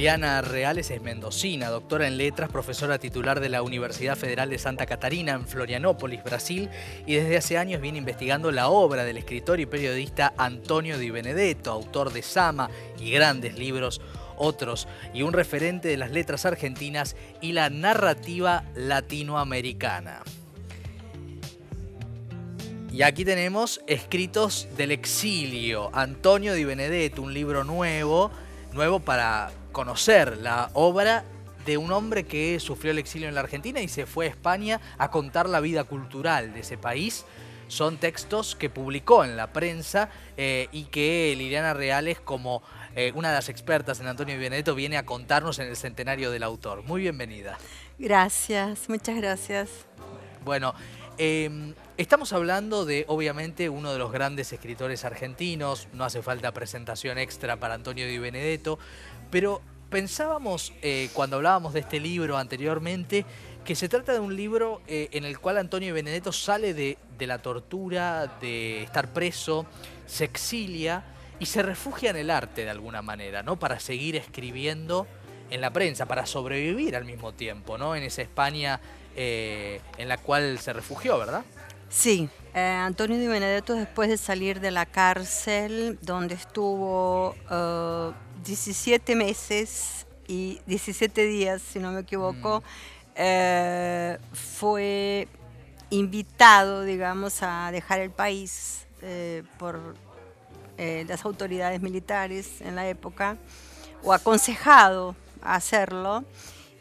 Liliana Reales es mendocina, doctora en letras, profesora titular de la Universidad Federal de Santa Catarina en Florianópolis, Brasil, y desde hace años viene investigando la obra del escritor y periodista Antonio Di Benedetto, autor de Sama y grandes libros otros, y un referente de las letras argentinas y la narrativa latinoamericana. Y aquí tenemos Escritos del Exilio, Antonio Di Benedetto, un libro nuevo, nuevo para conocer la obra de un hombre que sufrió el exilio en la Argentina y se fue a España a contar la vida cultural de ese país. Son textos que publicó en la prensa eh, y que Liliana Reales, como eh, una de las expertas en Antonio Benedetto, viene a contarnos en el centenario del autor. Muy bienvenida. Gracias, muchas gracias. Bueno, Em, estamos hablando de, obviamente, uno de los grandes escritores argentinos, no hace falta presentación extra para Antonio Di Benedetto, pero pensábamos, eh, cuando hablábamos de este libro anteriormente, que se trata de un libro eh, en el cual Antonio Benedetto sale de, la tortura, de estar preso, se exilia y se refugia en el arte de alguna manera, ¿no? Para seguir escribiendo en la prensa, para sobrevivir al mismo tiempo, ¿no? En esa España eh, en la cual se refugió, ¿verdad? Sí, Antonio Di Benedetto después de salir de la cárcel, donde estuvo 17 eh, meses y 17 días, si no me equivoco, mm. fue invitado, digamos, a dejar el país por las autoridades militares en la época, o aconsejado a hacerlo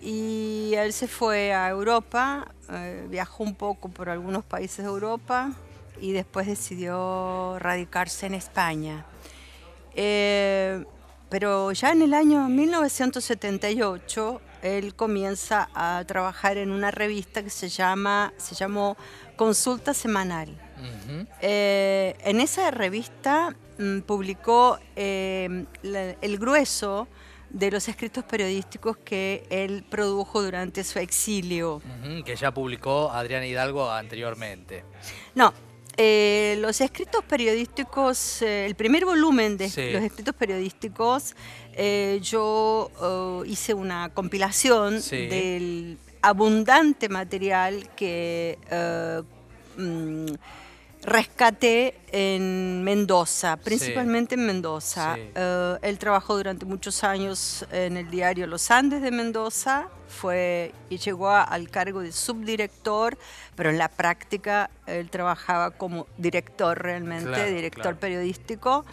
y él se fue a Europa, eh, viajó un poco por algunos países de Europa y después decidió radicarse en España. Eh, pero ya en el año 1978 él comienza a trabajar en una revista que se llama se llamó Consulta Semanal. Eh, en esa revista mm, publicó el grueso de los escritos periodísticos que él produjo durante su exilio. que ya publicó Adriana Hidalgo anteriormente. No, eh, los escritos periodísticos, eh, el primer volumen de los escritos periodísticos, eh, yo oh, hice una compilación del abundante material que mm, rescaté en Mendoza, principalmente en Mendoza. Eh, él trabajó durante muchos años en el diario Los Andes de Mendoza, fue y llegó al cargo de subdirector, pero en la práctica él trabajaba como director realmente, director periodístico.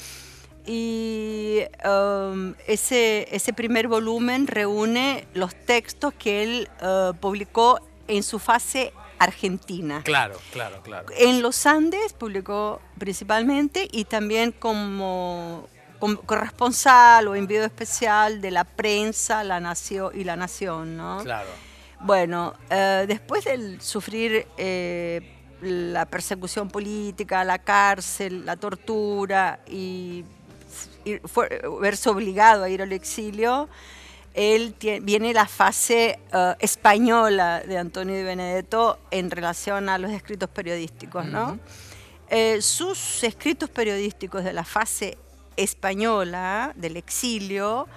Y um, ese, ese primer volumen reúne los textos que él uh, publicó en su fase Argentina. Claro, claro, claro. En los Andes publicó principalmente y también como, corresponsal o enviado especial de la prensa la nación y la Nación, ¿no? Claro. Bueno, eh, después de sufrir eh, la persecución política, la cárcel, la tortura y, y verse obligado a ir al exilio, él viene la fase eh, española de Antonio de Benedetto en relación a los escritos periodísticos, ¿no? Eh, sus escritos periodísticos de la fase española, del exilio,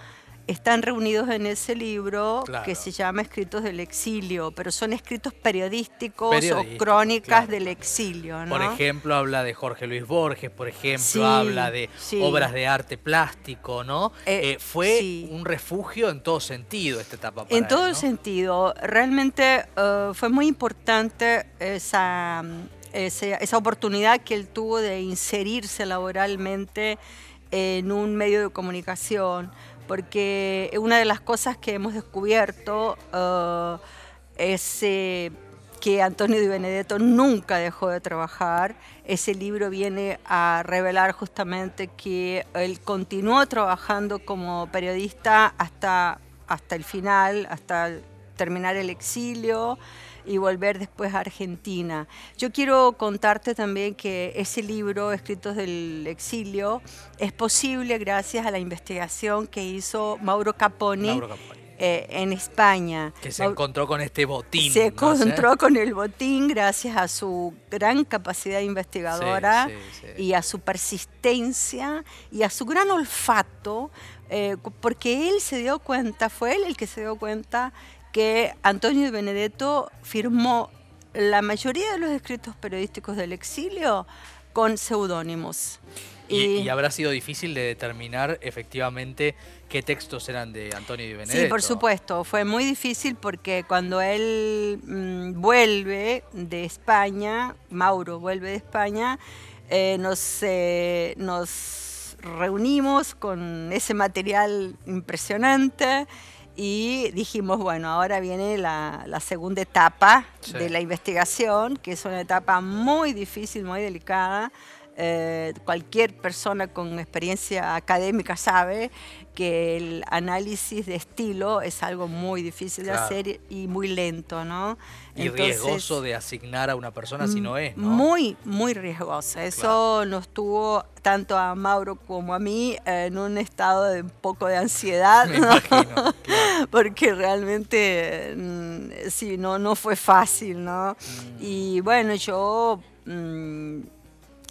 están reunidos en ese libro que se llama Escritos del Exilio, pero son escritos periodísticos o crónicas del exilio. Por ejemplo, habla de Jorge Luis Borges, por ejemplo, habla de obras de arte plástico, ¿no? Eh, eh, fue un refugio en todo sentido esta etapa. Para en todo sentido, realmente eh, fue muy importante esa, esa oportunidad que él tuvo de inserirse laboralmente en un medio de comunicación porque una de las cosas que hemos descubierto uh, es eh, que Antonio Di Benedetto nunca dejó de trabajar. Ese libro viene a revelar justamente que él continuó trabajando como periodista hasta, hasta el final, hasta terminar el exilio y volver después a Argentina. Yo quiero contarte también que ese libro, Escritos del Exilio, es posible gracias a la investigación que hizo Mauro Caponi. eh, en España. Que se encontró con este botín. Se encontró con el botín gracias a su gran capacidad investigadora y a su persistencia y a su gran olfato, eh, porque él se dio cuenta, fue él el que se dio cuenta que Antonio de Benedetto firmó la mayoría de los escritos periodísticos del exilio con seudónimos. Y, habrá sido difícil de determinar efectivamente qué textos eran de Antonio Di Benedetto. Sí, por supuesto. Fue muy difícil porque cuando él mm, vuelve de España, Mauro vuelve de España, eh, nos, eh, nos reunimos con ese material impresionante y dijimos, bueno, ahora viene la, segunda etapa de la investigación, que es una etapa muy difícil, muy delicada. Eh, cualquier persona con experiencia académica sabe que el análisis de estilo es algo muy difícil de hacer y muy lento, ¿no? Y riesgoso de asignar a una persona si no es, ¿no? Muy, muy riesgoso. Eso nos tuvo tanto a Mauro como a mí en un estado de un poco de ansiedad, porque realmente mm, sí, no, no fue fácil, ¿no? Mm. Y bueno, yo mm,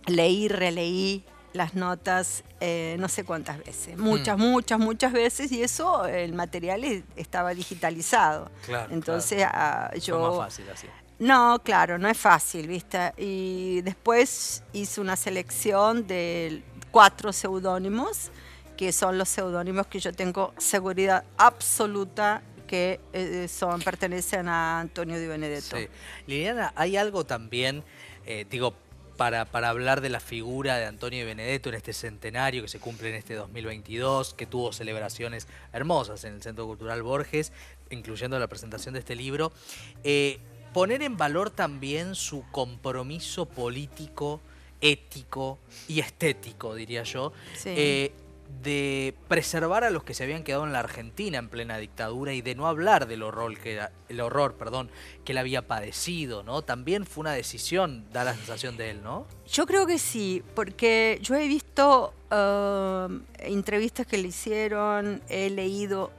leí, releí las notas eh, no sé cuántas veces, muchas, mm. muchas, muchas veces, y eso, el material estaba digitalizado. Claro, Entonces ah, yo... más fácil así. No, claro, no es fácil, ¿viste? Y después hice una selección de cuatro seudónimos, que son los seudónimos que yo tengo seguridad absoluta que eh, son, pertenecen a Antonio Di Benedetto. Sí. Liliana, hay algo también, eh, digo, para, para, hablar de la figura de Antonio Benedetto en este centenario que se cumple en este 2022, que tuvo celebraciones hermosas en el Centro Cultural Borges, incluyendo la presentación de este libro. Eh, poner en valor también su compromiso político, ético y estético, diría yo, eh, de preservar a los que se habían quedado en la Argentina en plena dictadura y de no hablar del horror que el horror, perdón, que él había padecido, ¿no? También fue una decisión, da la sensación de él, ¿no? Yo creo que sí, porque yo he visto uh, entrevistas que le hicieron, he leído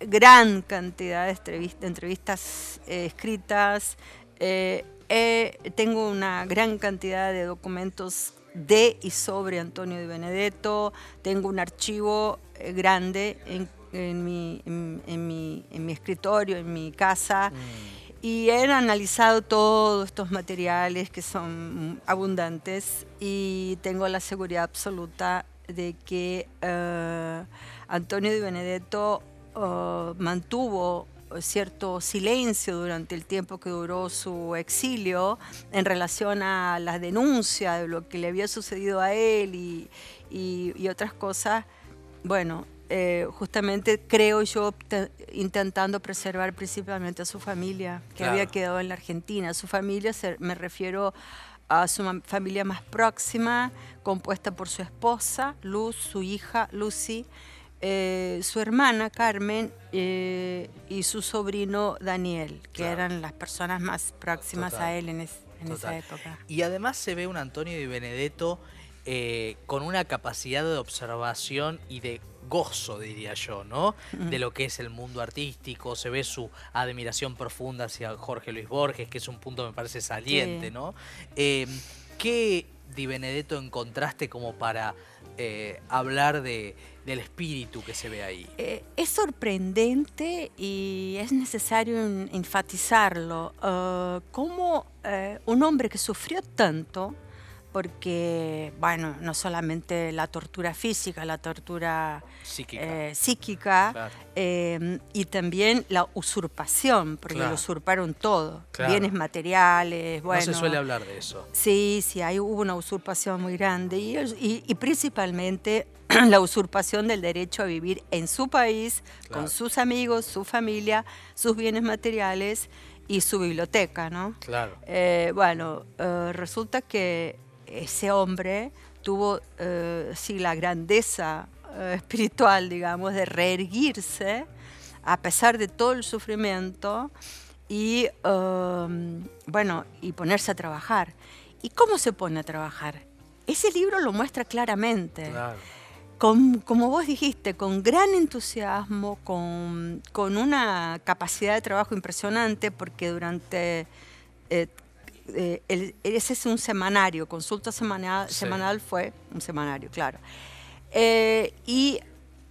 gran cantidad de entrevistas, eh, escritas, eh, tengo una gran cantidad de documentos de y sobre Antonio de Benedetto. Tengo un archivo eh, grande en, mi, en, mi, escritorio, en mi casa. Mm. Y he analizado todos estos materiales que son abundantes y tengo la seguridad absoluta de que eh, Antonio de Benedetto eh, mantuvo cierto silencio durante el tiempo que duró su exilio en relación a la denuncia de lo que le había sucedido a él y, otras cosas, bueno, eh, justamente creo yo intentando preservar principalmente a su familia, que había quedado en la Argentina. Su familia, me refiero a su familia más próxima, compuesta por su esposa, Luz, su hija, Lucy, eh, su hermana Carmen eh, y su sobrino Daniel, que eran las personas más próximas a él en, esa época. Y además se ve un Antonio Di Benedetto eh, con una capacidad de observación y de gozo, diría yo, ¿no? De lo que es el mundo artístico, se ve su admiración profunda hacia Jorge Luis Borges, que es un punto, me parece, saliente, ¿no? ¿Qué Di Benedetto encontraste como para hablar de del espíritu que se ve ahí. Eh, es sorprendente y es necesario enfatizarlo. Uh, como eh, un hombre que sufrió tanto, porque, bueno, no solamente la tortura física, la tortura psíquica, eh, y también la usurpación, porque lo usurparon todo, bienes materiales, bueno. No se suele hablar de eso. Sí, sí, hay, hubo una usurpación muy grande y, y principalmente la usurpación del derecho a vivir en su país, con sus amigos, su familia, sus bienes materiales y su biblioteca, ¿no? Claro. Eh, bueno, eh, resulta que ese hombre tuvo, eh, sí, la grandeza espiritual, digamos, de reerguirse a pesar de todo el sufrimiento y, bueno, y ponerse a trabajar. ¿Y cómo se pone a trabajar? Ese libro lo muestra claramente. Claro como vos dijiste, con gran entusiasmo, con, una capacidad de trabajo impresionante, porque durante... Eh, eh, ese es un semanario, consulta semanal, semanal fue un semanario, claro. Eh, y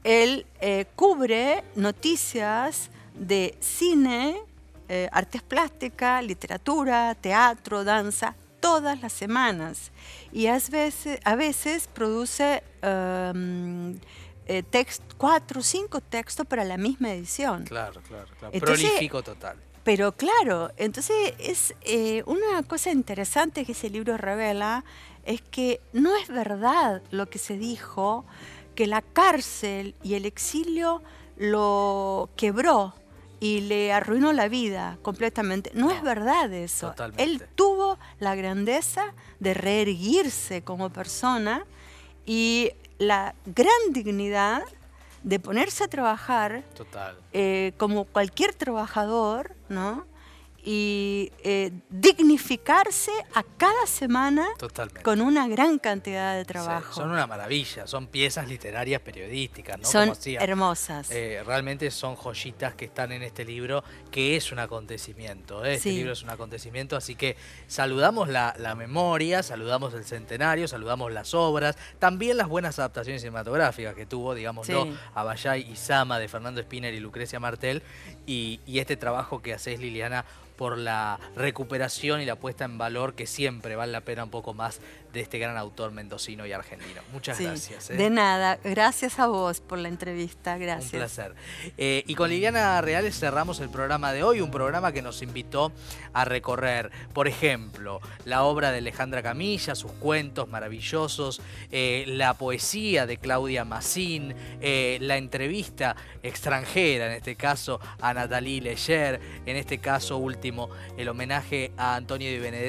él cubre noticias de cine, artes plásticas, literatura, teatro, danza, todas las semanas. Y a veces, a veces produce um, eh, cuatro o cinco textos para la misma edición. Claro, claro, claro. Prolífico total. Pero claro, entonces es eh, una cosa interesante que ese libro revela, es que no es verdad lo que se dijo, que la cárcel y el exilio lo quebró y le arruinó la vida completamente. No, es verdad eso. Él tuvo la grandeza de reerguirse como persona y la gran dignidad de ponerse a trabajar eh, como cualquier trabajador, ¿no? y eh, dignificarse a cada semana con una gran cantidad de trabajo. son una maravilla, son piezas literarias periodísticas, ¿no? Son hermosas. Eh, realmente son joyitas que están en este libro, que es un acontecimiento. ¿eh? Este libro es un acontecimiento, así que saludamos la, memoria, saludamos el centenario, saludamos las obras, también las buenas adaptaciones cinematográficas que tuvo, digámoslo, Abayay y Sama de Fernando Spinner y Lucrecia Martel, y, y este trabajo que haces, Liliana, por la recuperación y la puesta en valor que siempre vale la pena un poco más de este gran autor mendocino y argentino. Muchas gracias. ¿eh? De nada, gracias a vos por la entrevista, gracias. Un placer. Eh, y con Liliana Reales cerramos el programa de hoy, un programa que nos invitó a recorrer, por ejemplo, la obra de Alejandra Camilla, sus cuentos maravillosos, eh, la poesía de Claudia Massín, la entrevista extranjera, en este caso a Natalie Leyer, en este caso último, el homenaje a Antonio Di Benedetto